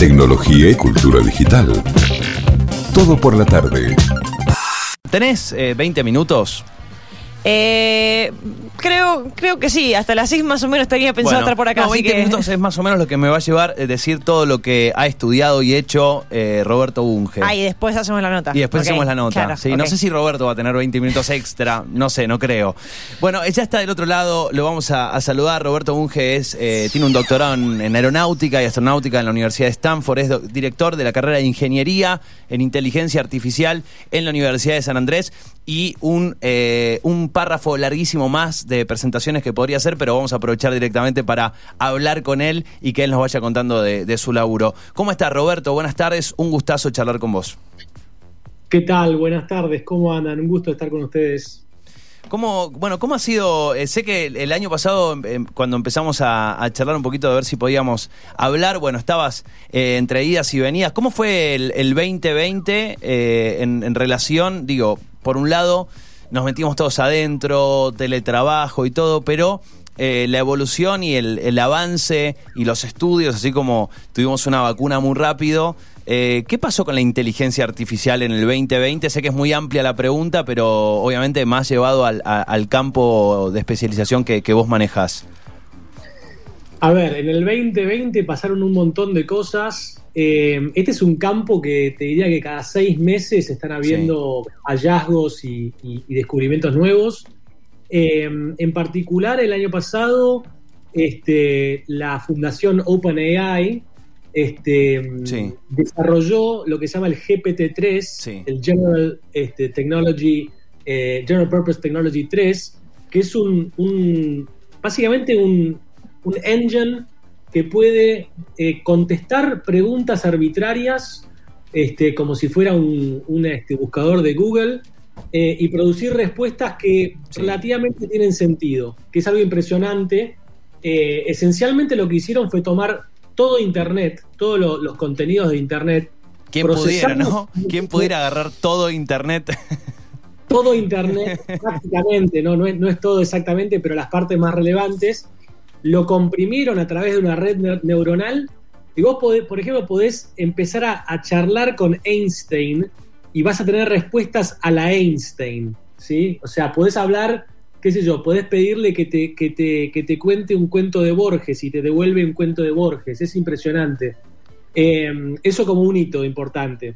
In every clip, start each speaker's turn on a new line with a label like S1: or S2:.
S1: tecnología y cultura digital. Todo por la tarde.
S2: ¿Tenés eh, 20 minutos?
S3: Eh, creo, creo que sí, hasta las 6 más o menos tenía pensado
S2: Bueno,
S3: estar por acá.
S2: no,
S3: así
S2: 20
S3: que-
S2: minutos es más o menos lo que me va a llevar eh, decir todo lo que ha estudiado y hecho eh, Roberto Bunge.
S3: Ah, y después hacemos la nota.
S2: Y después hacemos la nota.
S3: claro,
S2: sí, No sé si Roberto va a tener 20 minutos extra, no sé, no creo. Bueno, ya está del otro lado, lo vamos a, a saludar. Roberto Bunge es, eh, tiene un doctorado en, en aeronáutica y astronáutica en la Universidad de Stanford, es do- director de la carrera de Ingeniería en Inteligencia Artificial en la Universidad de San Andrés y un, eh, un párrafo larguísimo más de presentaciones que podría hacer, pero vamos a aprovechar directamente para hablar con él y que él nos vaya contando de, de su laburo. ¿Cómo está Roberto? Buenas tardes, un gustazo charlar con vos.
S4: ¿Qué tal? Buenas tardes, ¿cómo andan? Un gusto estar con ustedes.
S2: ¿Cómo, bueno, ¿cómo ha sido? eh, sé que el, el año pasado, em, cuando empezamos a, a charlar un poquito de ver si podíamos hablar, bueno, estabas eh, entre idas y venidas. ¿Cómo fue el, el 2020 eh, en, en relación, digo, por un lado, nos metimos todos adentro, teletrabajo y todo, pero eh, la evolución y el, avance y los estudios, así como tuvimos una vacuna muy rápido, eh, ¿Qué pasó con la inteligencia artificial en el 2020? Sé que es muy amplia la pregunta, pero obviamente más llevado al campo de especialización que, que vos manejás.
S4: A ver, en el 2020 pasaron un montón de cosas. Eh, este es un campo que te diría que cada seis meses están habiendo hallazgos y, y- y descubrimientos nuevos. Eh, en particular, el año pasado, este, la fundación OpenAI este,
S2: Sí.
S4: desarrolló lo que se llama el GPT-3,
S2: Sí.
S4: el General este, Technology, eh, General Purpose Technology 3, que es un, un- básicamente un, un engine que puede eh, contestar preguntas arbitrarias este, como si fuera un, un, este, buscador de Google eh, y producir respuestas que
S2: Sí.
S4: relativamente tienen sentido, que es algo impresionante. Eh, esencialmente lo que hicieron fue tomar todo Internet, todos lo- los contenidos de Internet,
S2: ¿Quién pudiera, no? ¿Quién pudiera agarrar todo Internet?
S4: todo Internet prácticamente, ¿no? No, es, no es todo exactamente, pero las partes más relevantes, lo comprimieron a través de una red ne- neuronal y vos, podés, por ejemplo, podés empezar a, a charlar con Einstein y vas a tener respuestas a la Einstein, ¿sí? O sea, podés hablar, qué sé yo, podés pedirle que te, que te, que te cuente un cuento de Borges y te devuelve un cuento de Borges, es impresionante. Eh, eso como un hito importante.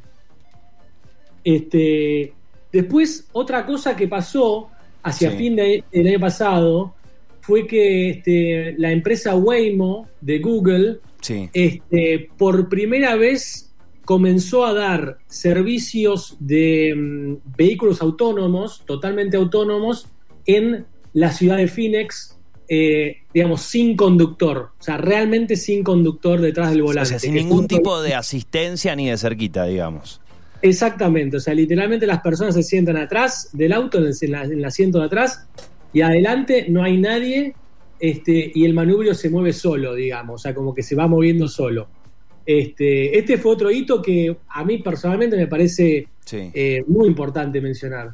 S4: Este, después, otra cosa que pasó hacia
S2: Sí.
S4: fin de- del año pasado fue que este, la empresa Waymo de Google,
S2: Sí.
S4: este, por primera vez comenzó a dar servicios de mm, vehículos autónomos, totalmente autónomos, en la ciudad de Phoenix, eh, digamos, sin conductor, o sea, realmente sin conductor detrás del
S2: O
S4: volante.
S2: sea, sin ningún tipo de asistencia ni de cerquita, digamos.
S4: Exactamente, o sea, literalmente las personas se sientan atrás del auto, en el, en la- en el asiento de atrás, y adelante no hay nadie, este, y el manubrio se mueve solo, digamos, o sea, como que se va moviendo solo. Este, este fue otro hito que a mí personalmente me parece
S2: Sí.
S4: eh, muy importante mencionar.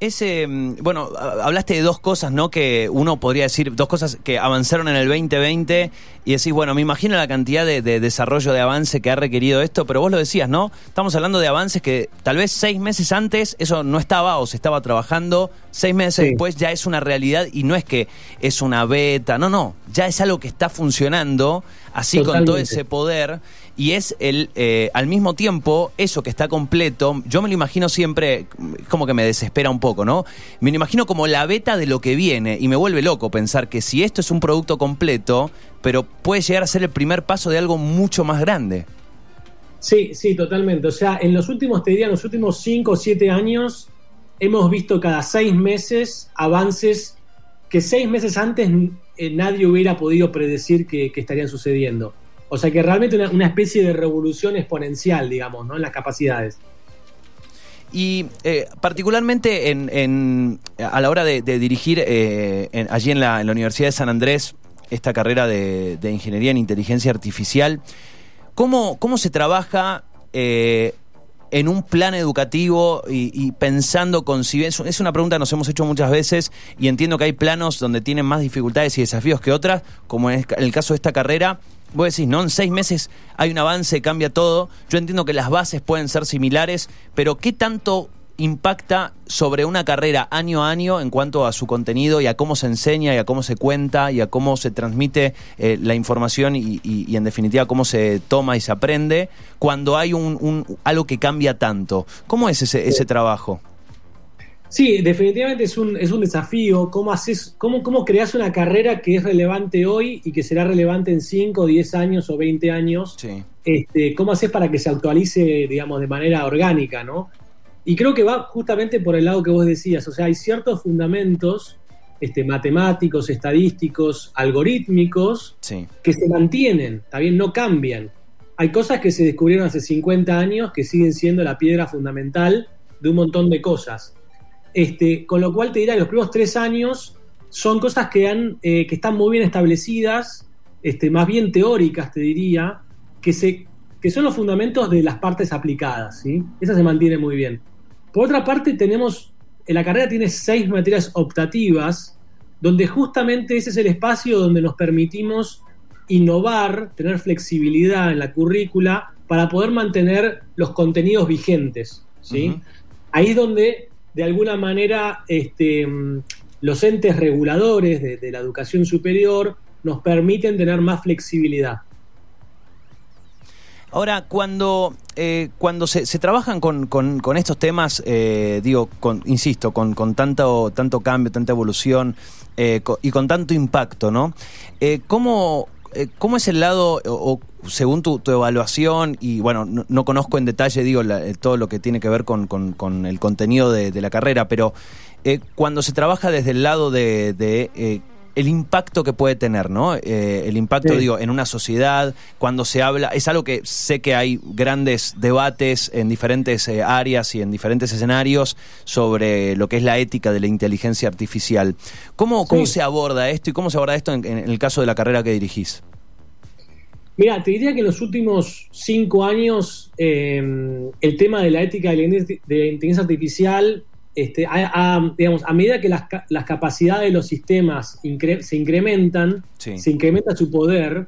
S2: Ese, mm, bueno, ha- hablaste de dos cosas, ¿no? Que uno podría decir, dos cosas que avanzaron en el 2020 y decís, bueno, me imagino la cantidad de, de desarrollo de avance que ha requerido esto, pero vos lo decías, ¿no? Estamos hablando de avances que tal vez seis meses antes eso no estaba o se estaba trabajando, seis meses
S4: Sí.
S2: después ya es una realidad y no es que es una beta, no, no, ya es algo que está funcionando así con todo ese poder y es el eh, al mismo tiempo eso que está completo. Yo me lo imagino siempre como que me desespera un poco no me lo imagino como la beta de lo que viene y me vuelve loco pensar que si esto es un producto completo pero puede llegar a ser el primer paso de algo mucho más grande.
S4: Sí, sí, totalmente. O sea, en los últimos, te diría, en los últimos 5 o 7 años, hemos visto cada seis meses avances que seis meses antes eh, nadie hubiera podido predecir que, estarían sucediendo. O sea que realmente una, especie de revolución exponencial, digamos, ¿no? En las capacidades.
S2: Y eh, particularmente en, a la hora de, dirigir eh, allí en la, Universidad de San Andrés esta carrera de, Ingeniería en Inteligencia Artificial, ¿cómo, cómo se trabaja en un plan educativo y, pensando con si es, es una pregunta que nos hemos hecho muchas veces y entiendo que hay planos donde tienen más dificultades y desafíos que otras, como en el caso de esta carrera, vos decís, ¿no? En seis meses hay un avance, cambia todo. Yo entiendo que las bases pueden ser similares, pero ¿qué tanto impacta sobre una carrera año a año en cuanto a su contenido y a cómo se enseña y a cómo se cuenta y a cómo se transmite eh, la información y, y- y, en definitiva cómo se toma y se aprende cuando hay un, un- algo que cambia tanto? ¿Cómo es ese, ese trabajo?
S4: Sí, definitivamente es un, es un desafío. ¿Cómo, haces, cómo, ¿Cómo creas una carrera que es relevante hoy y que será relevante en 5, 10 años o 20 años?
S2: Sí.
S4: Este, ¿Cómo haces para que se actualice, digamos, de manera orgánica, no? Y creo que va justamente por el lado que vos decías. O sea, hay ciertos fundamentos este, matemáticos, estadísticos, algorítmicos,
S2: Sí.
S4: que se mantienen, también no cambian. Hay cosas que se descubrieron hace 50 años que siguen siendo la piedra fundamental de un montón de cosas. Este, con lo cual te dirá que los primeros tres años son cosas que, han, eh, que están muy bien establecidas, este, más bien teóricas, te diría, que, se, que son los fundamentos de las partes aplicadas. ¿sí? Esa se mantiene muy bien. Por otra parte, tenemos, en la carrera tiene seis materias optativas, donde justamente ese es el espacio donde nos permitimos innovar, tener flexibilidad en la currícula para poder mantener los contenidos vigentes. ¿sí? Ahí es donde, de alguna manera, este, los entes reguladores de, de la educación superior nos permiten tener más flexibilidad.
S2: Ahora, cuando, eh, cuando se, se trabajan con, con- con estos temas, eh, digo, con, insisto, con, con tanto, tanto cambio, tanta evolución eh, y con tanto impacto, ¿no? Eh, ¿cómo, eh, cómo es el lado, o, según tu, tu evaluación, y bueno, no, no conozco en detalle, digo, la- todo lo que tiene que ver con, con- el contenido de, la carrera, pero eh, cuando se trabaja desde el lado de... el impacto que puede tener, ¿no? Eh, el impacto,
S4: Sí.
S2: digo, en una sociedad, cuando se habla, es algo que sé que hay grandes debates en diferentes eh, áreas y en diferentes escenarios sobre lo que es la ética de la inteligencia artificial. ¿Cómo, cómo
S4: Sí.
S2: se aborda esto y cómo se aborda esto en, en el caso de la carrera que dirigís?
S4: Mira, te diría que en los últimos cinco años eh, el tema de la ética de la in- de la inteligencia artificial, este, ha, digamos, a medida que las, las capacidades de los sistemas incre- se incrementan,
S2: Sí.
S4: se incrementa su poder,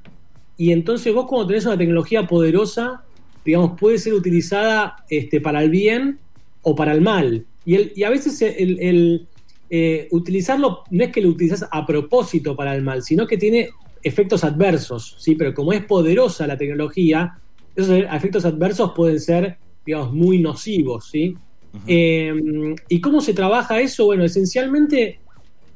S4: y entonces vos cuando tenés una tecnología poderosa, digamos, puede ser utilizada este, para el bien o para el mal. Y, el- y a veces el, el, eh, utilizarlo no es que lo utilizas a propósito para el mal, sino que tiene efectos adversos, ¿sí? Pero como es poderosa la tecnología, esos efectos adversos pueden ser, digamos, muy nocivos, ¿sí? Eh, ¿Y cómo se trabaja eso? Bueno, esencialmente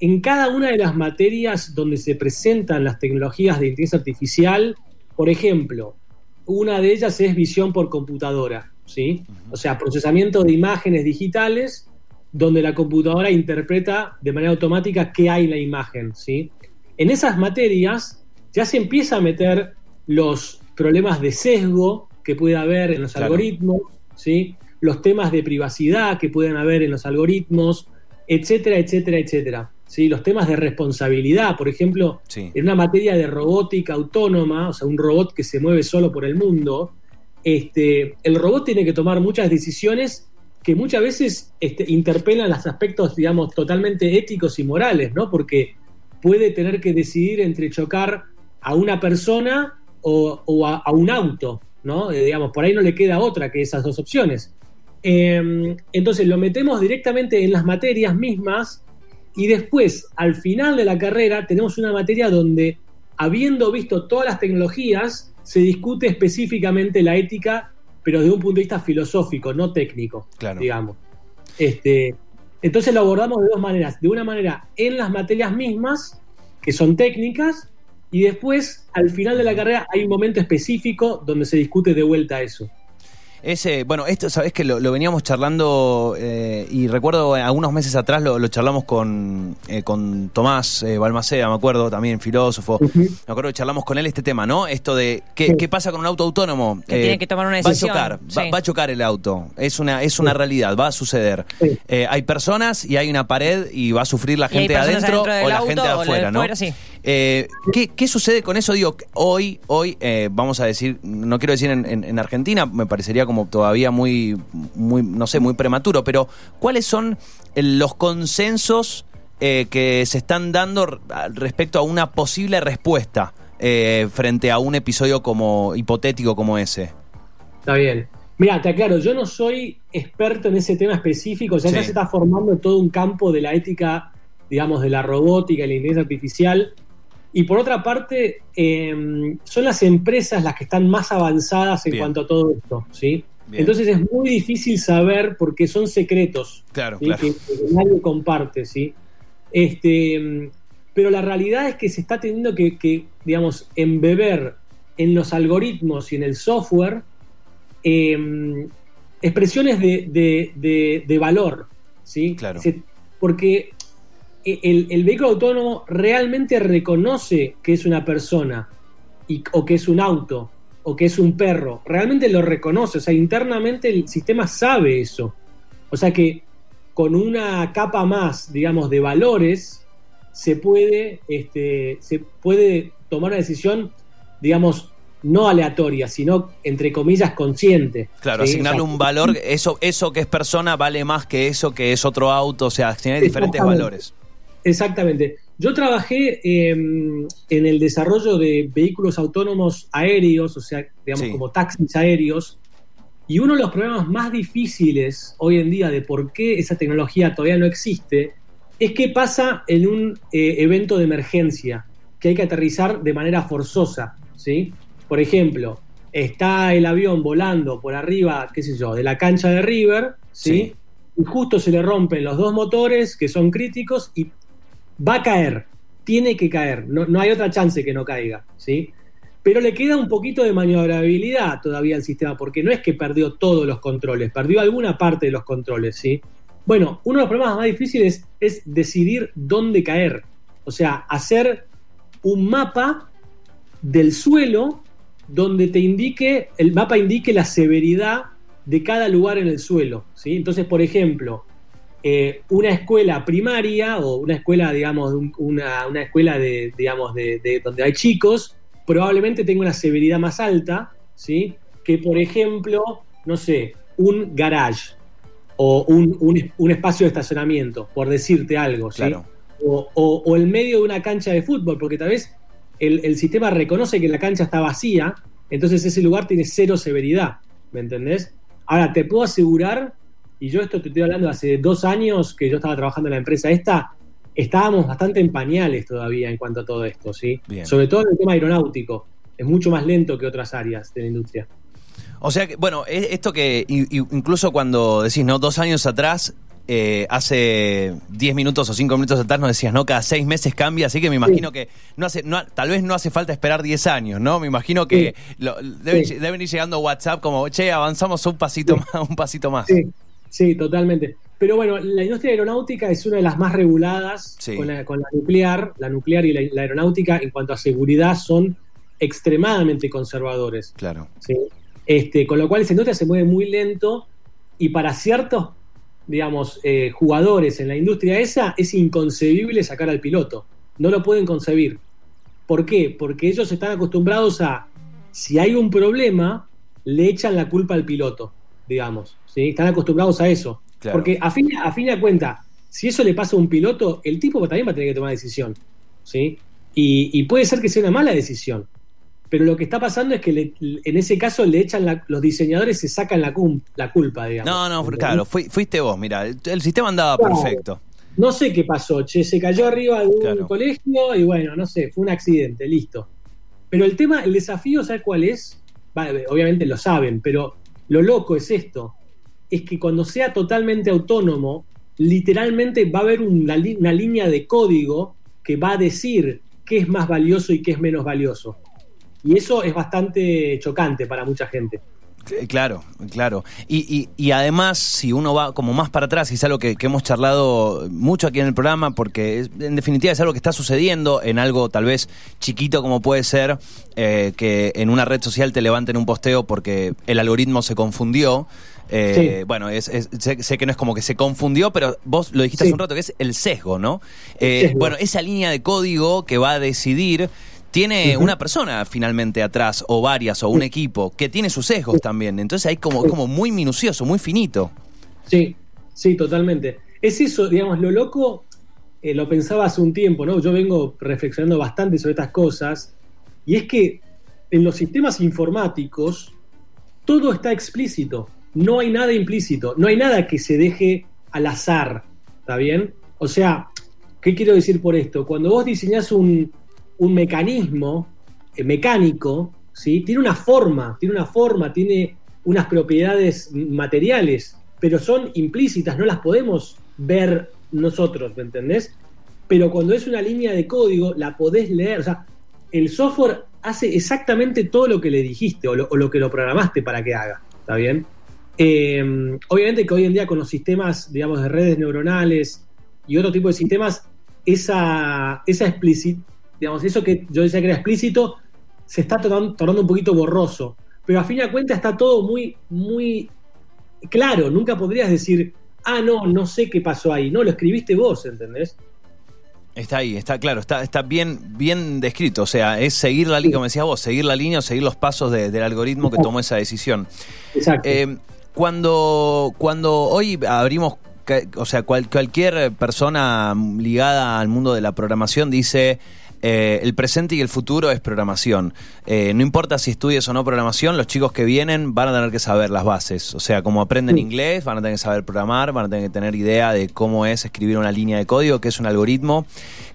S4: en cada una de las materias donde se presentan las tecnologías de inteligencia artificial, por ejemplo, una de ellas es visión por computadora, ¿sí? O sea, procesamiento de imágenes digitales donde la computadora interpreta de manera automática qué hay en la imagen, ¿sí? En esas materias ya se empieza a meter los problemas de sesgo que puede haber en los
S2: Claro.
S4: algoritmos, ¿sí? Los temas de privacidad que pueden haber en los algoritmos, etcétera, etcétera, etcétera. ¿sí? Los temas de responsabilidad, por ejemplo,
S2: Sí.
S4: en una materia de robótica autónoma, o sea, un robot que se mueve solo por el mundo, este, el robot tiene que tomar muchas decisiones que muchas veces este, interpelan los aspectos, digamos, totalmente éticos y morales, ¿no? Porque puede tener que decidir entre chocar a una persona o, o a, a un auto, ¿no? Eh, digamos, por ahí no le queda otra que esas dos opciones. Eh, entonces lo metemos directamente en las materias mismas y después, al final de la carrera, tenemos una materia donde, habiendo visto todas las tecnologías, se discute específicamente la ética, pero desde un punto de vista filosófico, no técnico,
S2: Claro.
S4: digamos. Este, entonces lo abordamos de dos maneras. De una manera en las materias mismas, que son técnicas, y después, al final de la carrera, hay un momento específico donde se discute de vuelta eso.
S2: Ese, bueno, esto, sabes que lo, lo veníamos charlando eh, y recuerdo eh, algunos meses atrás lo, lo charlamos con, eh, con Tomás eh, Balmaceda, me acuerdo, también filósofo. Me acuerdo que charlamos con él este tema, ¿no? Esto de qué,
S4: Sí.
S2: qué pasa con un auto autónomo.
S3: Que tiene que tomar una
S2: Va a
S3: decisión,
S2: chocar, va,
S3: sí.
S2: va a chocar el auto. Es una, es una realidad, va a suceder.
S4: Sí.
S2: Eh, hay personas y hay una pared y va a sufrir la gente adentro
S3: adentro
S2: o la
S3: auto
S2: gente
S3: o la de
S2: afuera, ¿no?
S3: fuera, sí.
S2: Eh, ¿qué, qué sucede con eso? Digo, hoy, hoy eh, vamos a decir, no quiero decir en, en- en Argentina, me parecería como todavía muy, muy, no sé, muy prematuro, pero ¿cuáles son los consensos eh, que se están dando respecto a una posible respuesta eh, frente a un episodio como hipotético como ese?
S4: Está bien. Mira, te aclaro, yo no soy experto en ese tema específico, o sea, ya se está formando todo un campo de la ética, digamos, de la robótica y la inteligencia artificial. Y por otra parte, eh, son las empresas las que están más avanzadas en
S2: Bien.
S4: cuanto a todo esto, ¿sí?
S2: Bien.
S4: Entonces es muy difícil saber porque son secretos.
S2: Claro,
S4: ¿sí?
S2: claro.
S4: Que, que nadie comparte, ¿sí? Este, mm, pero la realidad es que se está teniendo que, que, digamos, embeber en los algoritmos y en el software eh, expresiones de, de- de- de valor, ¿sí?
S2: Claro.
S4: Se- porque el, el vehículo autónomo realmente reconoce que es una persona y- o que es un auto o que es un perro, realmente lo reconoce, o sea, internamente el sistema sabe eso. O sea que con una capa más, digamos, de valores, se puede, este, se puede tomar una decisión, digamos, no aleatoria, sino, entre comillas, consciente.
S2: Claro,
S4: ¿sí?
S2: asignarle
S4: O sea,
S2: un valor, eso, eso que es persona vale más que eso que es otro auto, o sea, tiene diferentes valores.
S4: Exactamente. Yo trabajé eh, en el desarrollo de vehículos autónomos aéreos, o sea, digamos,
S2: Sí.
S4: como taxis aéreos, y uno de los problemas más difíciles hoy en día de por qué esa tecnología todavía no existe es que pasa en un eh, evento de emergencia que hay que aterrizar de manera forzosa, ¿sí? Por ejemplo, está el avión volando por arriba, qué sé yo, de la cancha de River, ¿sí?
S2: Sí.
S4: Y justo se le rompen los dos motores que son críticos y va a caer, tiene que caer, no, no hay otra chance que no caiga, ¿sí? Pero le queda un poquito de maniobrabilidad todavía al sistema, porque no es que perdió todos los controles, perdió alguna parte de los controles, ¿sí? Bueno, uno de los problemas más difíciles es decidir dónde caer, o sea, hacer un mapa del suelo donde te indique, el mapa indique la severidad de cada lugar en el suelo, ¿sí? Entonces, por ejemplo, eh, una escuela primaria o una escuela, digamos, un- una, una escuela de, digamos, de, de donde hay chicos, probablemente tenga una severidad más alta, ¿sí? Que, por ejemplo, no sé, un garage o un, un- un espacio de estacionamiento, por decirte algo, ¿sí?
S2: Claro.
S4: O, o- o el medio de una cancha de fútbol, porque tal vez el, el sistema reconoce que la cancha está vacía, entonces ese lugar tiene cero severidad, ¿me entendés? Ahora, te puedo asegurar, y yo esto te estoy hablando hace dos años que yo estaba trabajando en la empresa esta, estábamos bastante en pañales todavía en cuanto a todo esto, ¿sí?
S2: Bien.
S4: Sobre todo en el tema aeronáutico. Es mucho más lento que otras áreas de la industria.
S2: O sea que, bueno, es- esto que incluso cuando decís, ¿no? Dos años atrás, eh, hace 10 minutos o 5 minutos atrás nos decías, ¿no? Cada seis meses cambia, así que me imagino que no hace, no, tal vez no hace falta esperar 10 años, ¿no? Me imagino que lo- deben,
S4: Sí.
S2: deben ir llegando WhatsApp como, che, avanzamos un pasito más, un pasito más.
S4: Sí, sí, totalmente. Pero bueno, la industria aeronáutica es una de las más reguladas
S2: Sí.
S4: con, la, con la nuclear. La nuclear y la, la aeronáutica en cuanto a seguridad son extremadamente conservadores.
S2: Claro.
S4: ¿sí? Este, con lo cual esa industria se mueve muy lento y para ciertos, digamos, eh, jugadores en la industria esa es inconcebible sacar al piloto. No lo pueden concebir. ¿Por qué? Porque ellos están acostumbrados a, si hay un problema, le echan la culpa al piloto, digamos. ¿sí? Están acostumbrados a eso.
S2: Claro.
S4: Porque a fin, a fin de cuentas, si eso le pasa a un piloto, el tipo también va a tener que tomar decisión. ¿sí? Y, y puede ser que sea una mala decisión. Pero lo que está pasando es que le- en ese caso le echan la- los diseñadores se sacan la, cum- la culpa, digamos.
S2: No, no, claro, fui- fuiste vos, mira, el, el sistema andaba
S4: Claro.
S2: perfecto.
S4: No sé qué pasó, che, se cayó arriba de un
S2: Claro.
S4: colegio y bueno, no sé, fue un accidente, listo. Pero el tema, el desafío, ¿sabes cuál es? Obviamente lo saben, pero lo loco es esto, es que cuando sea totalmente autónomo, literalmente va a haber una, línea de código que va a decir qué es más valioso y qué es menos valioso. Y eso es bastante chocante para mucha gente.
S2: Eh, Claro, claro. Y, y, y además, si uno va como más para atrás, y es algo que, que hemos charlado mucho aquí en el programa, porque es- en definitiva es algo que está sucediendo en algo tal vez chiquito como puede ser eh, que en una red social te levanten un posteo porque el algoritmo se confundió. Eh,
S4: Sí.
S2: Bueno, es, es- sé, sé que no es como que se confundió, pero vos lo dijiste
S4: Sí.
S2: hace un rato, que es el sesgo, ¿no? Eh,
S4: sesgo.
S2: Bueno, esa línea de código que va a decidir tiene una persona finalmente atrás, o varias, o un equipo, que tiene sus sesgos también. Entonces hay como, como muy minucioso, muy finito.
S4: Sí, sí, totalmente. Es eso, digamos, lo loco, eh, lo pensaba hace un tiempo, ¿no? Yo vengo reflexionando bastante sobre estas cosas y es que en los sistemas informáticos todo está explícito, no hay nada implícito, no hay nada que se deje al azar, ¿está bien? O sea, ¿qué quiero decir por esto? Cuando vos diseñás un, un mecanismo eh, mecánico, ¿sí? Tiene una forma, tiene una forma, tiene unas propiedades materiales, pero son implícitas, no las podemos ver nosotros, ¿me entendés? Pero cuando es una línea de código, la podés leer, o sea, el software hace exactamente todo lo que le dijiste o lo, que lo programaste para que haga, ¿está bien? Eh, obviamente que hoy en día con los sistemas, digamos, de redes neuronales y otro tipo de sistemas, esa, esa digamos, eso que yo decía que era explícito, se está tornando, un poquito borroso. Pero a fin de cuentas está todo muy, muy claro. Nunca podrías decir, ah, no, no sé qué pasó ahí. No, lo escribiste vos, ¿entendés?
S2: Está ahí, está claro, está, está bien, bien descrito. O sea, es seguir la línea, como decías vos, seguir la línea o seguir los pasos del algoritmo que tomó esa decisión.
S4: Exacto.
S2: Eh, cuando, cuando hoy abrimos o sea, cualquier persona ligada al mundo de la programación dice eh, el presente y el futuro es programación. Eh, no importa si estudies o no programación, los chicos que vienen van a tener que saber las bases. O sea, como aprenden inglés, van a tener que saber programar, van a tener que tener idea de cómo es escribir una línea de código, qué es un algoritmo.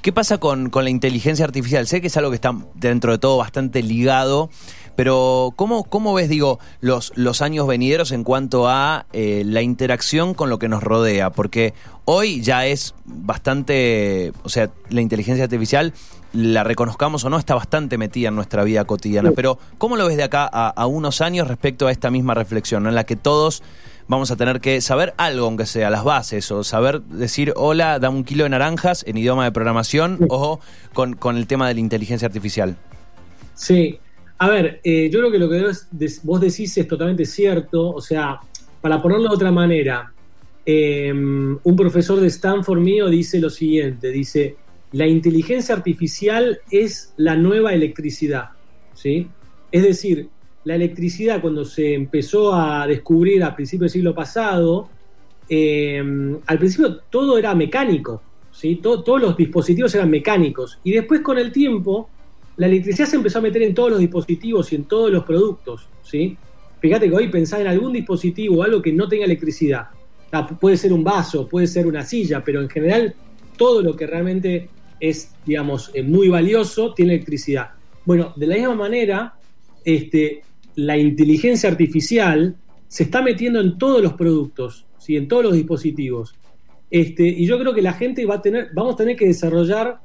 S2: ¿Qué pasa con, con la inteligencia artificial? Sé que es algo que está dentro de todo bastante ligado. Pero, ¿cómo, cómo ves, digo, los, los años venideros en cuanto a eh, la interacción con lo que nos rodea? Porque hoy ya es bastante, o sea, la inteligencia artificial la reconozcamos o no, está bastante metida en nuestra vida cotidiana. Pero, ¿cómo lo ves de acá a, unos años respecto a esta misma reflexión, en la que todos vamos a tener que saber algo, aunque sea las bases, o saber decir hola, dame un kilo de naranjas en idioma de programación, o con, con el tema de la inteligencia artificial?
S4: Sí. A ver, eh, yo creo que lo que vos decís es totalmente cierto. O sea, para ponerlo de otra manera, eh, un profesor de Stanford mío dice lo siguiente, dice, la inteligencia artificial es la nueva electricidad, ¿sí? Es decir, la electricidad cuando se empezó a descubrir a principios del siglo pasado, eh, al principio todo era mecánico, ¿sí? todos los dispositivos eran mecánicos y después con el tiempo la electricidad se empezó a meter en todos los dispositivos y en todos los productos, ¿sí? Fíjate que hoy pensar en algún dispositivo o algo que no tenga electricidad, puede ser un vaso, puede ser una silla, pero en general todo lo que realmente es, digamos, eh, muy valioso, tiene electricidad. Bueno, de la misma manera, este, la inteligencia artificial se está metiendo en todos los productos, ¿sí? en todos los dispositivos. Este, y yo creo que la gente va a tener, vamos a tener que desarrollar,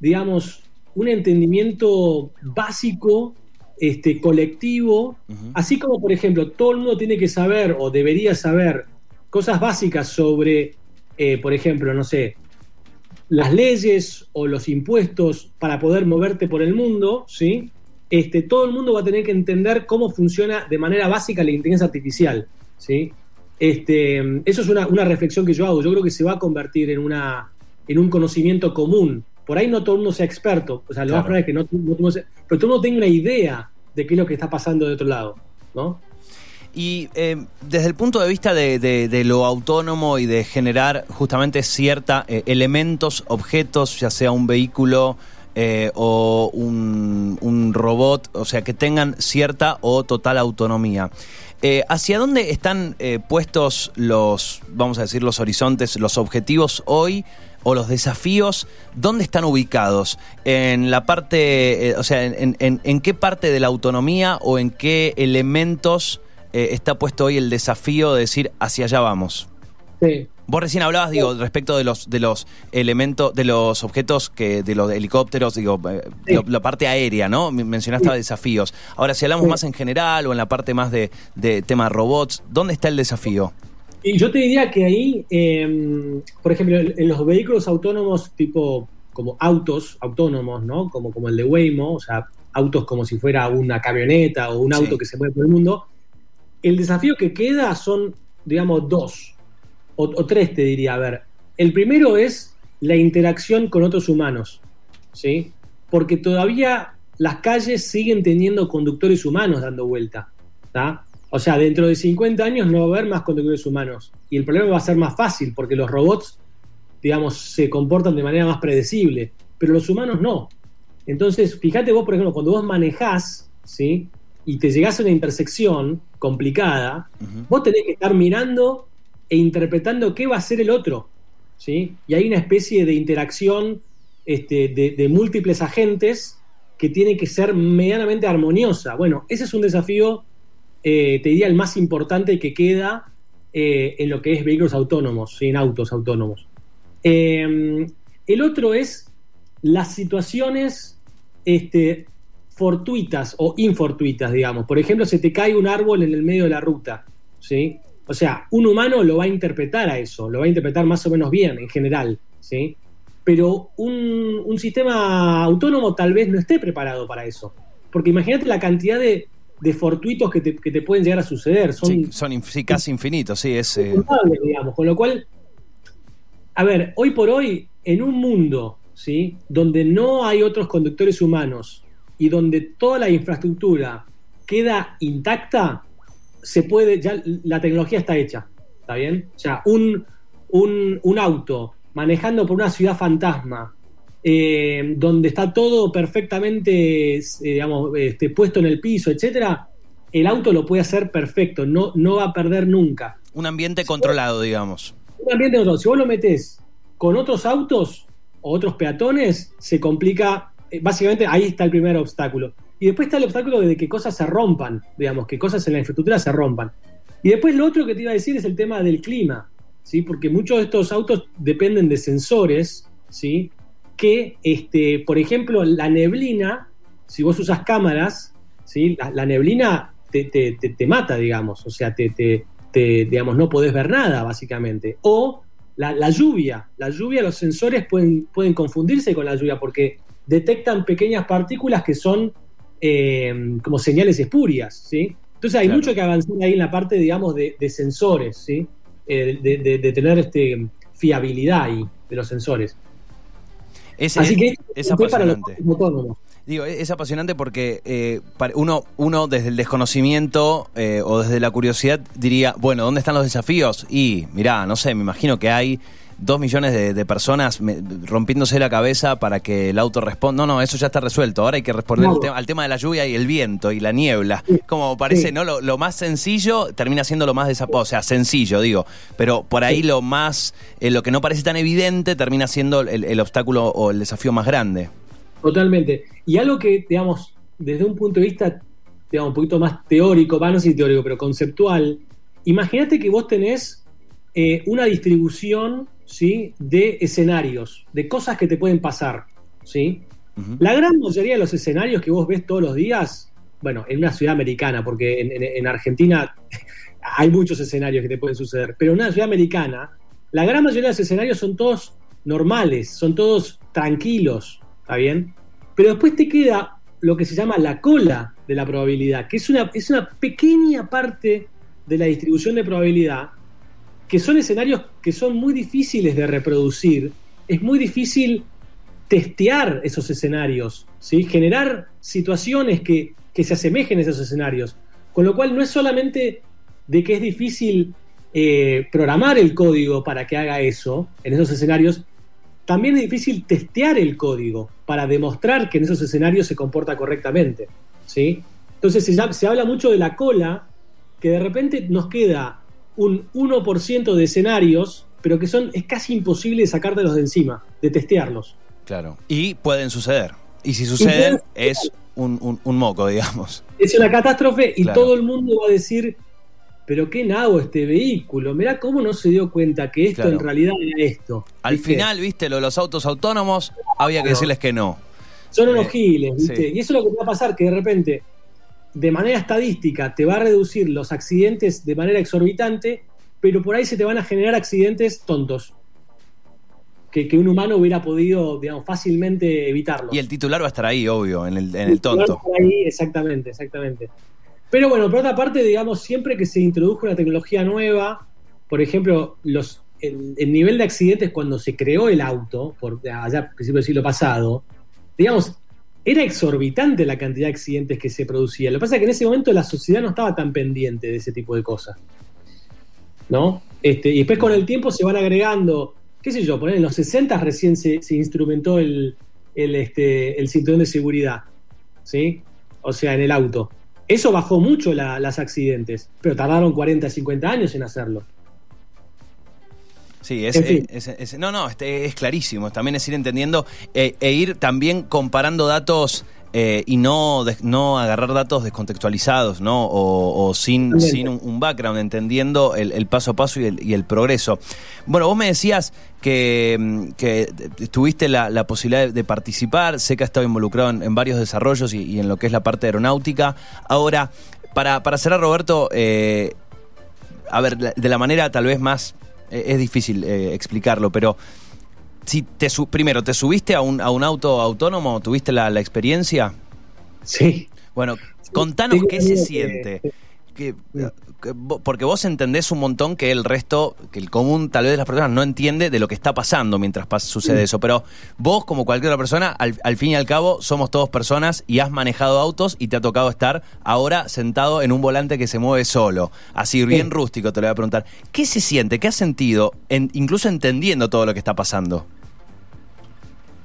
S4: digamos, un entendimiento básico, este, colectivo, así como, por ejemplo, todo el mundo tiene que saber o debería saber cosas básicas sobre, eh, por ejemplo, no sé, las leyes o los impuestos para poder moverte por el mundo, ¿sí? Este, todo el mundo va a tener que entender cómo funciona de manera básica la inteligencia artificial, ¿sí? Este, eso es una, reflexión que yo hago. Yo creo que se va a convertir en, una, en un conocimiento común. Por ahí no todo el mundo sea experto, o sea, lo más probable es que no, no, pero todo el mundo tenga una idea de qué es lo que está pasando de otro lado, ¿no?
S2: Y eh, desde el punto de vista de, lo autónomo y de generar justamente cierta eh, elementos, objetos, ya sea un vehículo eh, o un, robot, o sea, que tengan cierta o total autonomía. ¿Hacia dónde están puestos los, vamos a decir, los horizontes, los objetivos hoy o los desafíos? ¿Dónde están ubicados? ¿En la parte, o sea, en, qué parte de la autonomía o en qué elementos eh, está puesto hoy el desafío de decir hacia allá vamos.
S4: Sí.
S2: Vos recién hablabas, digo, respecto de los de los elementos, de los objetos que, de los helicópteros, digo, eh, la parte aérea, ¿no? Mencionaste desafíos. Ahora, si hablamos más en general o en la parte más de, de tema robots, ¿dónde está el desafío?
S4: Y yo te diría que ahí, em, por ejemplo, en los vehículos autónomos tipo como autos autónomos, ¿no? Como, como el de Waymo, o sea, autos como si fuera una camioneta o un auto que se mueve por el mundo, el desafío que queda son, digamos, dos, o, tres te diría. A ver, el primero es la interacción con otros humanos, ¿sí? Porque todavía las calles siguen teniendo conductores humanos dando vuelta. O sea, dentro de 50 años no va a haber más conductores humanos. Y el problema va a ser más fácil, porque los robots, digamos, se comportan de manera más predecible, pero los humanos no. Entonces, fíjate vos, por ejemplo, cuando vos manejás, ¿sí? Y te llegás a una intersección complicada, vos tenés que estar mirando e interpretando qué va a hacer el otro, ¿sí? Y hay una especie de interacción este, de, múltiples agentes que tiene que ser medianamente armoniosa. Bueno, ese es un desafío, eh, te diría, el más importante que queda eh, en lo que es vehículos autónomos, en autos autónomos. Eh, el otro es las situaciones este, fortuitas o infortuitas, digamos. Por ejemplo, se te cae un árbol en el medio de la ruta, ¿sí? O sea, un humano lo va a interpretar a eso, lo va a interpretar más o menos bien en general, ¿sí? Pero un, sistema autónomo tal vez no esté preparado para eso. Porque imagínate la cantidad de, fortuitos que te, pueden llegar a suceder. Son,
S2: son casi infinitos, sí, es... Eh,
S4: digamos. Con lo cual, a ver, hoy por hoy, en un mundo ¿sí? donde no hay otros conductores humanos y donde toda la infraestructura queda intacta, se puede, ya la tecnología está hecha, ¿está bien? O sea, un, un, auto manejando por una ciudad fantasma, eh, donde está todo perfectamente, eh, digamos, este, puesto en el piso, etcétera, el auto lo puede hacer perfecto, no, no va a perder nunca.
S2: Un ambiente controlado, digamos.
S4: Un ambiente controlado. Si vos lo metés con otros autos o otros peatones, se complica. Eh, básicamente ahí está el primer obstáculo. Y después está el obstáculo de que cosas se rompan, digamos, que cosas en la infraestructura se rompan. Y después lo otro que te iba a decir es el tema del clima, ¿sí? Porque muchos de estos autos dependen de sensores, ¿sí? Que, este, por ejemplo, la neblina, si vos usas cámaras, ¿sí? La, neblina te, mata, digamos, o sea, te, te, digamos, no podés ver nada, básicamente. O la, lluvia, la lluvia, los sensores pueden, pueden confundirse con la lluvia porque detectan pequeñas partículas que son eh, como señales espurias, ¿sí? Entonces hay mucho que avanzar ahí en la parte, digamos, de, sensores, ¿sí? Eh, de, tener este, fiabilidad ahí de los sensores.
S2: Así que es, apasionante. Digo, es, apasionante porque eh, uno, uno desde el desconocimiento o desde la curiosidad diría, bueno, ¿dónde están los desafíos? Y mirá, no sé, me imagino que hay dos millones de, personas rompiéndose la cabeza para que el auto responda. No, no, eso ya está resuelto. Ahora hay que responder al, tema, de la lluvia y el viento y la niebla. Como parece, ¿no? Lo, más sencillo termina siendo lo más desaposo. O sea, sencillo, digo. Pero por ahí lo más, eh, lo que no parece tan evidente termina siendo el, obstáculo o el desafío más grande.
S4: Totalmente. Y algo que, digamos, desde un punto de vista, digamos, un poquito más teórico, va no sé teórico, pero conceptual, imagínate que vos tenés eh, una distribución ¿sí? de escenarios, de cosas que te pueden pasar. ¿sí? La gran mayoría de los escenarios que vos ves todos los días, bueno, en una ciudad americana, porque en, Argentina hay muchos escenarios que te pueden suceder, pero en una ciudad americana, la gran mayoría de los escenarios son todos normales, son todos tranquilos, ¿está bien? Pero después te queda lo que se llama la cola de la probabilidad, que es una, es una pequeña parte de la distribución de probabilidad que son escenarios que son muy difíciles de reproducir. Es muy difícil testear esos escenarios, ¿sí? generar situaciones que, se asemejen a esos escenarios. Con lo cual no es solamente de que es difícil eh, programar el código para que haga eso en esos escenarios, también es difícil testear el código para demostrar que en esos escenarios se comporta correctamente. ¿sí? Entonces se habla mucho de la cola, que de repente nos queda un 1% de escenarios, pero que son es casi imposible sacártelos de encima, de testearlos.
S2: Claro. Y pueden suceder. Y si suceden, es un, moco, digamos.
S4: Es una catástrofe y todo el mundo va a decir, pero qué nabo este vehículo, mirá cómo no se dio cuenta que esto en realidad era esto.
S2: Al final, viste, lo de los autos autónomos, había que decirles que no.
S4: Son unos eh, giles, ¿viste? Y eso es lo que va a pasar, que de repente de manera estadística te va a reducir los accidentes de manera exorbitante, pero por ahí se te van a generar accidentes tontos. Que, un humano hubiera podido, digamos, fácilmente evitarlos.
S2: Y el titular va a estar ahí, obvio, en el, en el tonto.
S4: ahí, exactamente, exactamente. Pero bueno, por otra parte, digamos, siempre que se introdujo una tecnología nueva, por ejemplo, los, el, el nivel de accidentes cuando se creó el auto, por allá a principios del siglo pasado, digamos, era exorbitante la cantidad de accidentes que se producía. Lo que pasa es que en ese momento la sociedad no estaba tan pendiente de ese tipo de cosas. ¿No? Este, y después con el tiempo se van agregando, qué sé yo, en los 60 recién se, instrumentó el, este, el cinturón de seguridad, ¿sí? O sea, en el auto. Eso bajó mucho la, las accidentes, pero tardaron 40, 50 años en hacerlo.
S2: Sí, es, es, es, no, no, este, es clarísimo. También es ir entendiendo eh, e ir también comparando datos eh, y no, no agarrar datos descontextualizados, ¿no? O, sin, sin un, background, entendiendo el, paso a paso y el, y el, progreso. Bueno, vos me decías que, mm, que tuviste la, posibilidad de, participar, sé que has estado involucrado en, varios desarrollos y, en lo que es la parte aeronáutica. Ahora, para, para cerrar, Roberto, eh, a ver, de la manera tal vez más, es difícil explicarlo, pero si te primero, ¿te subiste a un, a un auto autónomo? ¿Tuviste la, experiencia?
S4: Sí.
S2: Bueno, contanos qué se siente. Porque vos entendés un montón que el resto, que el común tal vez de las personas no entiende de lo que está pasando mientras sucede eso. Pero vos, como cualquier otra persona, al, fin y al cabo, somos todos personas y has manejado autos y te ha tocado estar ahora sentado en un volante que se mueve solo. Así, bien rústico, te lo voy a preguntar. ¿Qué se siente? ¿Qué has sentido? incluso entendiendo todo lo que está pasando.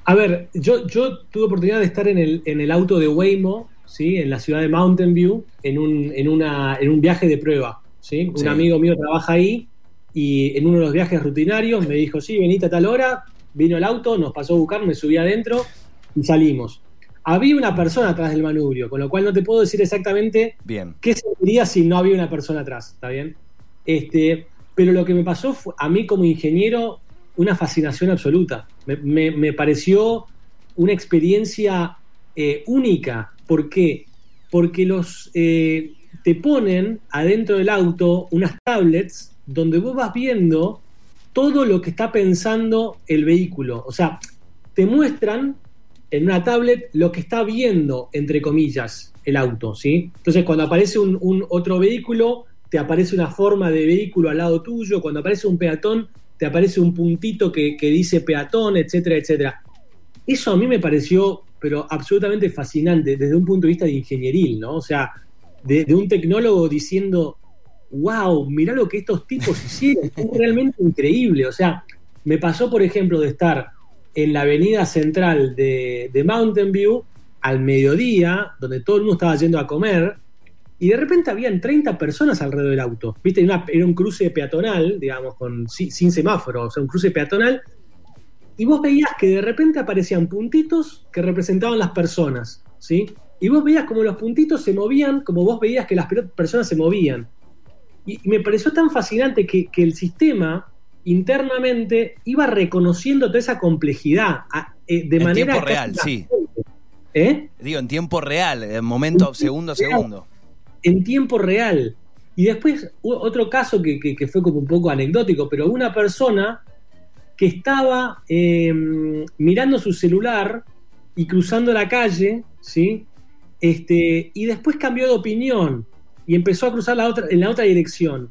S4: A ver, yo, yo tuve oportunidad de estar en el, en el auto de Waymo, ¿sí? en la ciudad de Mountain View, en un, en una, en un viaje de prueba. ¿sí? Un amigo mío trabaja ahí y en uno de los viajes rutinarios me dijo, sí, venite a tal hora, vino el auto, nos pasó a buscar, me subí adentro y salimos. Había una persona atrás del manubrio, con lo cual no te puedo decir exactamente
S2: bien.
S4: qué sentiría si no había una persona atrás, ¿está bien? Este, pero lo que me pasó fue, a mí como ingeniero una fascinación absoluta. Me, pareció una experiencia eh, única. ¿Por qué? Porque los, eh, te ponen adentro del auto unas tablets donde vos vas viendo todo lo que está pensando el vehículo. O sea, te muestran en una tablet lo que está viendo, entre comillas, el auto, ¿sí? Entonces, cuando aparece un, un, otro vehículo, te aparece una forma de vehículo al lado tuyo. Cuando aparece un peatón, te aparece un puntito que, dice peatón, etcétera, etcétera. Eso a mí me pareció, pero absolutamente fascinante desde un punto de vista de ingenieril, ¿no? O sea, de, un tecnólogo diciendo, wow, mirá lo que estos tipos hicieron, es realmente increíble. O sea, me pasó, por ejemplo, de estar en la avenida central de, de Mountain View al mediodía, donde todo el mundo estaba yendo a comer, y de repente habían 30 personas alrededor del auto. ¿Viste? era un cruce peatonal, digamos, con, sin, semáforo, o sea, un cruce peatonal. Y vos veías que de repente aparecían puntitos que representaban las personas, ¿sí? Y vos veías como los puntitos se movían, como vos veías que las personas se movían. Y, me pareció tan fascinante que, el sistema internamente iba reconociendo toda esa complejidad eh, de manera...
S2: En tiempo real, sí.
S4: ¿Eh?
S2: Digo, en tiempo real, en momento, segundo a segundo
S4: en tiempo real. Y después otro caso que, fue como un poco anecdótico, pero una persona que estaba em, mirando su celular y cruzando la calle, ¿sí? Este, y después cambió de opinión y empezó a cruzar la otra, en la otra dirección.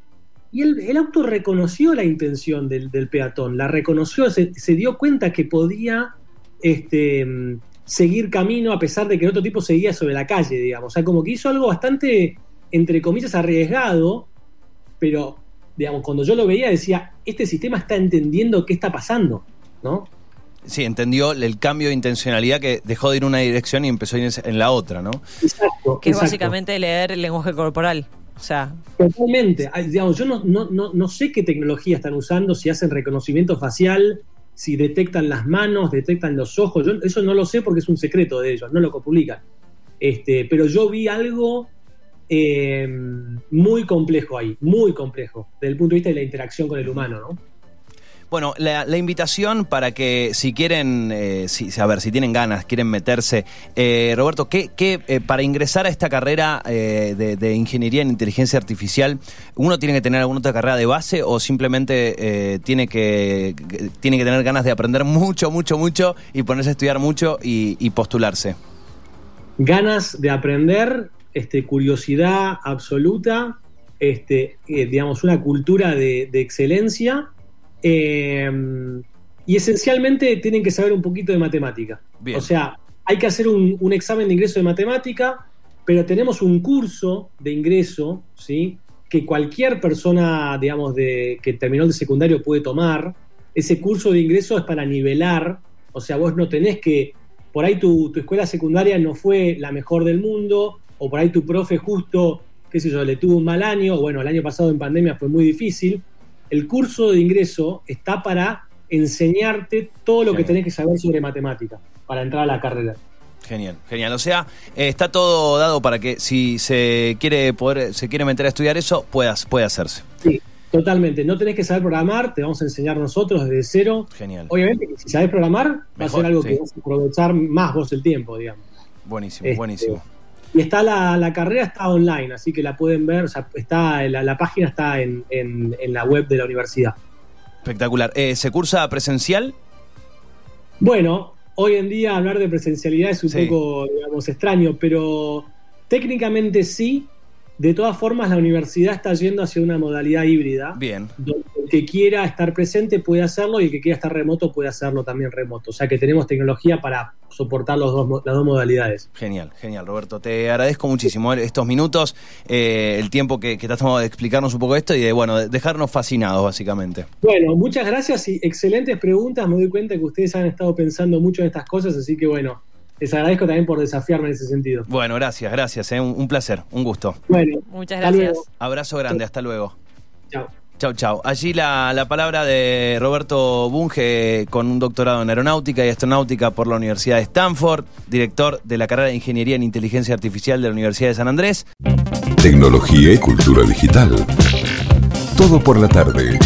S4: Y el, auto reconoció la intención del, peatón, la reconoció, se, dio cuenta que podía este, em, seguir camino a pesar de que el otro tipo seguía sobre la calle, digamos. O sea, como que hizo algo bastante entre comillas, arriesgado, pero, digamos, cuando yo lo veía decía, este sistema está entendiendo qué está pasando, ¿no?
S2: Sí, entendió el cambio de intencionalidad que dejó de ir en una dirección y empezó a ir en la otra, ¿no?
S3: Exacto. Que es básicamente leer el lenguaje corporal. O sea.
S4: Totalmente. Digamos, yo no, no, no, sé qué tecnología están usando, si hacen reconocimiento facial, si detectan las manos, detectan los ojos. Yo eso no lo sé porque es un secreto de ellos, no lo publican. Este, pero yo vi algo eh, muy complejo ahí, muy complejo, desde el punto de vista de la interacción con el humano, ¿no?
S2: Bueno, la, invitación para que si quieren, eh, si, a ver, si tienen ganas, quieren meterse, eh, Roberto, ¿qué, para ingresar a esta carrera de, ingeniería en inteligencia artificial, uno tiene que tener alguna otra carrera de base o simplemente tiene, que, tiene que tener ganas de aprender mucho, mucho, mucho y ponerse a estudiar mucho y, y postularse?
S4: Ganas de aprender este, curiosidad absoluta, este, eh, digamos, una cultura de, excelencia. Eh, y esencialmente tienen que saber un poquito de matemática. O sea, hay que hacer un, examen de ingreso de matemática, pero tenemos un curso de ingreso, ¿sí? Que cualquier persona, digamos, de, que terminó el secundario puede tomar. Ese curso de ingreso es para nivelar, o sea, vos no tenés que por ahí tu, tu escuela secundaria no fue la mejor del mundo, o por ahí tu profe justo, qué sé yo, le tuvo un mal año, o bueno, el año pasado en pandemia fue muy difícil, el curso de ingreso está para enseñarte todo lo que tenés que saber sobre matemática para entrar a la carrera.
S2: Genial, genial. O sea, eh, está todo dado para que si se quiere poder, se quiere meter a estudiar eso, puedas, puede hacerse.
S4: Sí, totalmente. No tenés que saber programar, te vamos a enseñar nosotros desde cero.
S2: Genial.
S4: Obviamente si sabés programar, va a ser algo
S2: sí.
S4: que vas a aprovechar más vos el tiempo, digamos.
S2: Buenísimo,
S4: Este,
S2: buenísimo.
S4: Y está la, la carrera está online, así que la pueden ver, o sea, está, la, la página está en, en- en la web de la universidad.
S2: Espectacular. Eh, ¿Se cursa presencial?
S4: Bueno, hoy en día hablar de presencialidad es un
S2: Sí.
S4: poco, digamos, extraño, pero técnicamente sí. De todas formas, la universidad está yendo hacia una modalidad híbrida.
S2: Bien.
S4: donde el que quiera estar presente puede hacerlo y el que quiera estar remoto puede hacerlo también remoto. O sea que tenemos tecnología para soportar los dos, las dos modalidades.
S2: Genial, genial, Roberto. Te agradezco muchísimo estos minutos, eh, el tiempo que, que te has tomado de explicarnos un poco esto y de, bueno, de dejarnos fascinados, básicamente.
S4: Bueno, muchas gracias y excelentes preguntas. Me doy cuenta que ustedes han estado pensando mucho en estas cosas, así que bueno, les agradezco también por desafiarme en ese sentido.
S2: Bueno, gracias, gracias. eh, un, un placer, un gusto.
S4: Bueno,
S3: Muchas gracias.
S2: Abrazo grande, hasta luego.
S4: Chao.
S2: Chau, chau. Allí la, la palabra de Roberto Bunge con un doctorado en aeronáutica y astronáutica por la Universidad de Stanford, director de la carrera de Ingeniería en Inteligencia Artificial de la Universidad de San Andrés.
S1: Tecnología y cultura digital. Todo por la tarde.